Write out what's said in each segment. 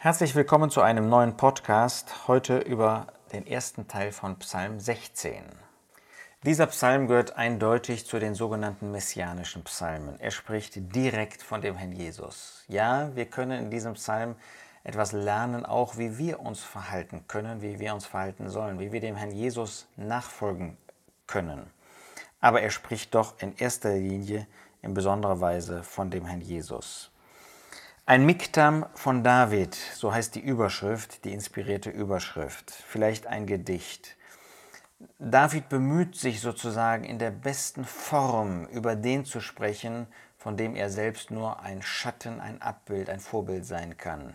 Herzlich willkommen zu einem neuen Podcast, heute über den ersten Teil von Psalm 16. Dieser Psalm gehört eindeutig zu den sogenannten messianischen Psalmen. Er spricht direkt von dem Herrn Jesus. Ja, wir können in diesem Psalm etwas lernen, auch wie wir uns verhalten können, wie wir uns verhalten sollen, wie wir dem Herrn Jesus nachfolgen können. Aber er spricht doch in erster Linie in besonderer Weise von dem Herrn Jesus. Ein Miktam von David, so heißt die Überschrift, die inspirierte Überschrift, vielleicht ein Gedicht. David bemüht sich sozusagen in der besten Form über den zu sprechen, von dem er selbst nur ein Schatten, ein Abbild, ein Vorbild sein kann.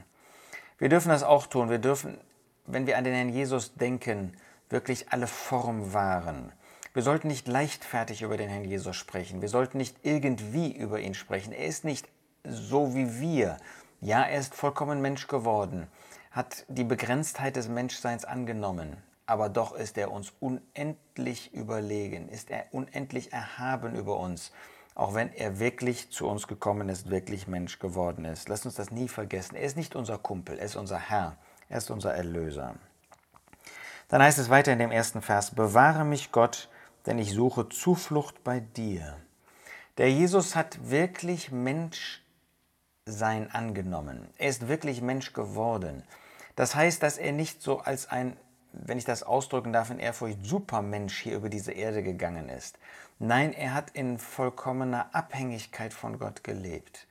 Wir dürfen das auch tun. Wir dürfen, wenn wir an den Herrn Jesus denken, wirklich alle Form wahren. Wir sollten nicht leichtfertig über den Herrn Jesus sprechen. Wir sollten nicht irgendwie über ihn sprechen. Er ist nicht so wie wir. Ja, er ist vollkommen Mensch geworden, hat die Begrenztheit des Menschseins angenommen, aber doch ist er uns unendlich überlegen, ist er unendlich erhaben über uns, auch wenn er wirklich zu uns gekommen ist, wirklich Mensch geworden ist. Lasst uns das nie vergessen. Er ist nicht unser Kumpel, er ist unser Herr, er ist unser Erlöser. Dann heißt es weiter in dem ersten Vers, bewahre mich Gott, denn ich suche Zuflucht bei dir. Der Jesus hat wirklich Mensch sein angenommen. Er ist wirklich Mensch geworden. Das heißt, dass er nicht so als ein, wenn ich das ausdrücken darf, in Ehrfurcht Supermensch hier über diese Erde gegangen ist. Nein, er hat in vollkommener Abhängigkeit von Gott gelebt.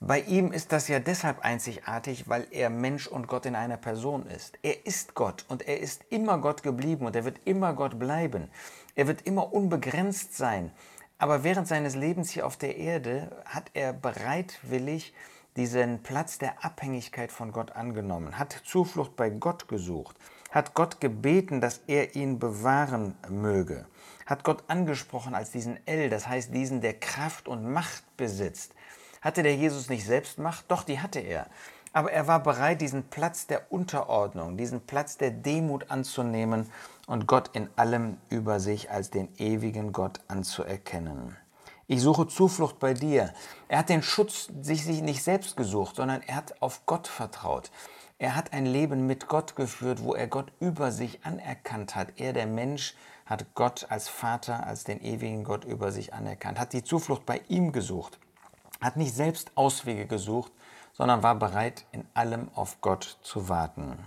Bei ihm ist das ja deshalb einzigartig, weil er Mensch und Gott in einer Person ist. Er ist Gott und er ist immer Gott geblieben und er wird immer Gott bleiben. Er wird immer unbegrenzt sein. Aber während seines Lebens hier auf der Erde hat er bereitwillig diesen Platz der Abhängigkeit von Gott angenommen, hat Zuflucht bei Gott gesucht, hat Gott gebeten, dass er ihn bewahren möge, hat Gott angesprochen als diesen El, das heißt diesen, der Kraft und Macht besitzt. Hatte der Jesus nicht selbst Macht? Doch, die hatte er. Aber er war bereit, diesen Platz der Unterordnung, diesen Platz der Demut anzunehmen und Gott in allem über sich als den ewigen Gott anzuerkennen. Ich suche Zuflucht bei dir. Er hat den Schutz sich, sich nicht selbst gesucht, sondern er hat auf Gott vertraut. Er hat ein Leben mit Gott geführt, wo er Gott über sich anerkannt hat. Er, der Mensch, hat Gott als Vater, als den ewigen Gott über sich anerkannt, hat die Zuflucht bei ihm gesucht, hat nicht selbst Auswege gesucht, sondern war bereit, in allem auf Gott zu warten.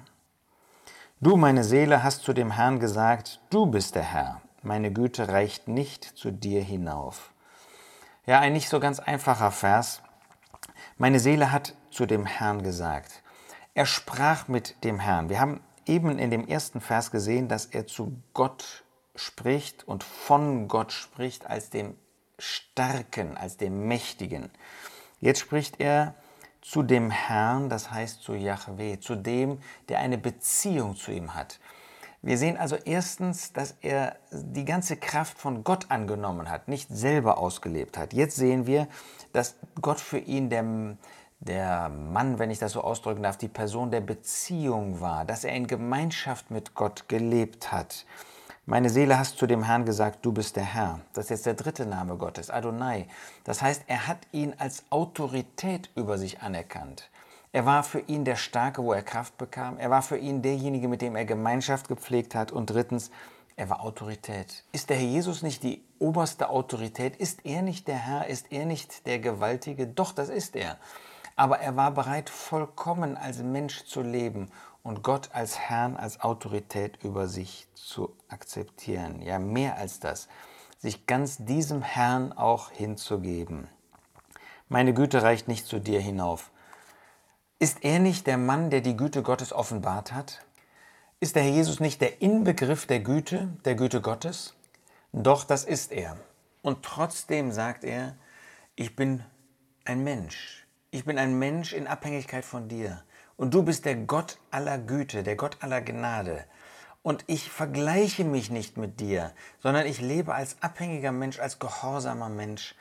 Du, meine Seele, hast zu dem Herrn gesagt, du bist der Herr, meine Güte reicht nicht zu dir hinauf. Ja, ein nicht so ganz einfacher Vers. Meine Seele hat zu dem Herrn gesagt. Er sprach mit dem Herrn. Wir haben eben in dem ersten Vers gesehen, dass er zu Gott spricht und von Gott spricht als dem Starken, als dem Mächtigen. Jetzt spricht er zu dem Herrn, das heißt zu Yahweh, zu dem, der eine Beziehung zu ihm hat. Wir sehen also erstens, dass er die ganze Kraft von Gott angenommen hat, nicht selber ausgelebt hat. Jetzt sehen wir, dass Gott für ihn der, der Mann, wenn ich das so ausdrücken darf, die Person der Beziehung war, dass er in Gemeinschaft mit Gott gelebt hat. Meine Seele hast zu dem Herrn gesagt, du bist der Herr. Das ist jetzt der dritte Name Gottes, Adonai. Das heißt, er hat ihn als Autorität über sich anerkannt. Er war für ihn der Starke, wo er Kraft bekam. Er war für ihn derjenige, mit dem er Gemeinschaft gepflegt hat. Und drittens, er war Autorität. Ist der Herr Jesus nicht die oberste Autorität? Ist er nicht der Herr? Ist er nicht der Gewaltige? Doch, das ist er. Aber er war bereit, vollkommen als Mensch zu leben und Gott als Herrn, als Autorität über sich zu akzeptieren. Ja, mehr als das, sich ganz diesem Herrn auch hinzugeben. Meine Güte reicht nicht zu dir hinauf. Ist er nicht der Mann, der die Güte Gottes offenbart hat? Ist der Herr Jesus nicht der Inbegriff der Güte, der Güte Gottes? Doch, das ist er. Und trotzdem sagt er, ich bin ein Mensch. Ich bin ein Mensch in Abhängigkeit von dir. Und du bist der Gott aller Güte, der Gott aller Gnade. Und ich vergleiche mich nicht mit dir, sondern ich lebe als abhängiger Mensch, als gehorsamer Mensch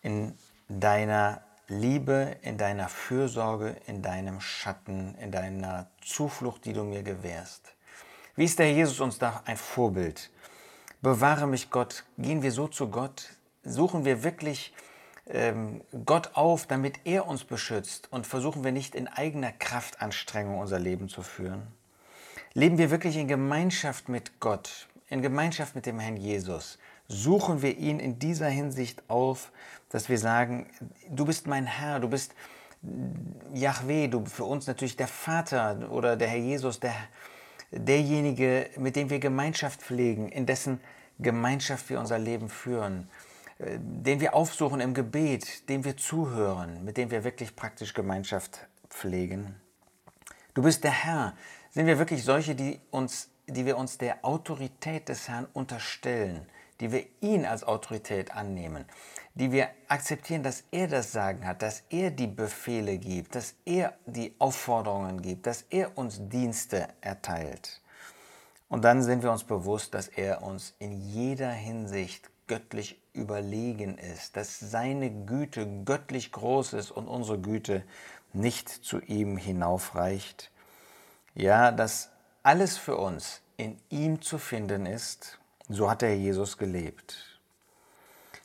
in deiner Liebe, in deiner Fürsorge, in deinem Schatten, in deiner Zuflucht, die du mir gewährst. Wie ist der Jesus uns da ein Vorbild? Bewahre mich Gott. Gehen wir so zu Gott? Suchen wir wirklich Gott auf, damit er uns beschützt und versuchen wir nicht in eigener Kraftanstrengung unser Leben zu führen? Leben wir wirklich in Gemeinschaft mit Gott, in Gemeinschaft mit dem Herrn Jesus? Suchen wir ihn in dieser Hinsicht auf, dass wir sagen, du bist mein Herr, du bist Yahweh, du für uns natürlich der Vater oder der Herr Jesus, der, derjenige, mit dem wir Gemeinschaft pflegen, in dessen Gemeinschaft wir unser Leben führen, den wir aufsuchen im Gebet, dem wir zuhören, mit dem wir wirklich praktisch Gemeinschaft pflegen. Du bist der Herr, sind wir wirklich solche, die, uns, die wir uns der Autorität des Herrn unterstellen, die wir ihn als Autorität annehmen, die wir akzeptieren, dass er das Sagen hat, dass er die Befehle gibt, dass er die Aufforderungen gibt, dass er uns Dienste erteilt. Und dann sind wir uns bewusst, dass er uns in jeder Hinsicht göttlich überlegen ist, dass seine Güte göttlich groß ist und unsere Güte nicht zu ihm hinaufreicht. Ja, dass alles für uns in ihm zu finden ist, so hat der Jesus gelebt.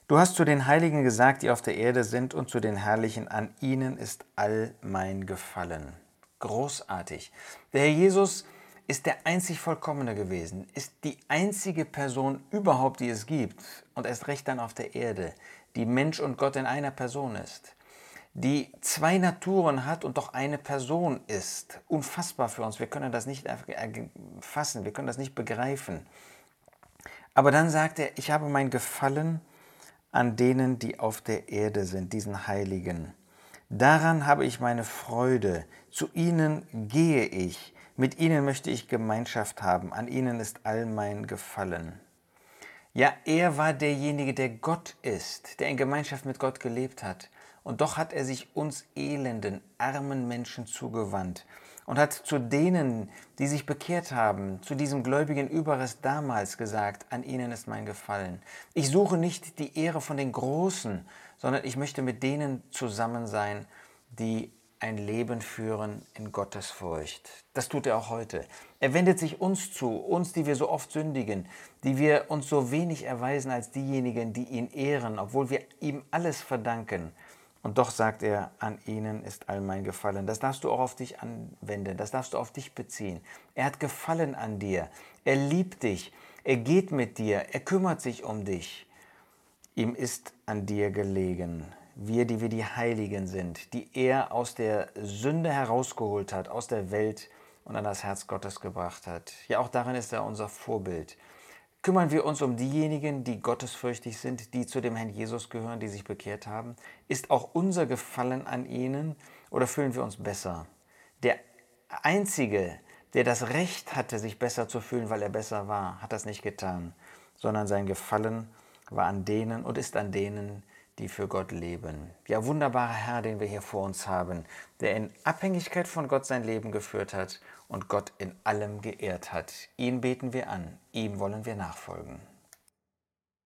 Du hast zu den Heiligen gesagt, die auf der Erde sind, und zu den Herrlichen, an ihnen ist all mein Gefallen. Großartig. Der Herr Jesus ist der einzig Vollkommene gewesen, ist die einzige Person überhaupt, die es gibt, und erst recht dann auf der Erde, die Mensch und Gott in einer Person ist die zwei Naturen hat und doch eine Person ist. Unfassbar für uns. Wir können das nicht fassen, wir können das nicht begreifen. Aber dann sagt er, ich habe mein Gefallen an denen, die auf der Erde sind, diesen Heiligen. Daran habe ich meine Freude. Zu ihnen gehe ich. Mit ihnen möchte ich Gemeinschaft haben. An ihnen ist all mein Gefallen. Ja, er war derjenige, der Gott ist, der in Gemeinschaft mit Gott gelebt hat. Und doch hat er sich uns elenden, armen Menschen zugewandt und hat zu denen, die sich bekehrt haben, zu diesem gläubigen Überrest damals gesagt, an ihnen ist mein Gefallen. Ich suche nicht die Ehre von den Großen, sondern ich möchte mit denen zusammen sein, die ein Leben führen in Gottes Furcht. Das tut er auch heute. Er wendet sich uns zu, uns, die wir so oft sündigen, die wir uns so wenig erweisen als diejenigen, die ihn ehren, obwohl wir ihm alles verdanken. Und doch sagt er, an ihnen ist all mein Gefallen. Das darfst du auch auf dich anwenden, das darfst du auf dich beziehen. Er hat Gefallen an dir, er liebt dich, er geht mit dir, er kümmert sich um dich. Ihm ist an dir gelegen. Wir, die wir die Heiligen sind, die er aus der Sünde herausgeholt hat, aus der Welt und an das Herz Gottes gebracht hat. Ja, auch darin ist er unser Vorbild. Kümmern wir uns um diejenigen, die gottesfürchtig sind, die zu dem Herrn Jesus gehören, die sich bekehrt haben? Ist auch unser Gefallen an ihnen oder fühlen wir uns besser? Der Einzige, der das Recht hatte, sich besser zu fühlen, weil er besser war, hat das nicht getan, sondern sein Gefallen war an denen und ist an denen, die für Gott leben. Ja, wunderbarer Herr, den wir hier vor uns haben, der in Abhängigkeit von Gott sein Leben geführt hat und Gott in allem geehrt hat. Ihn beten wir an, ihm wollen wir nachfolgen.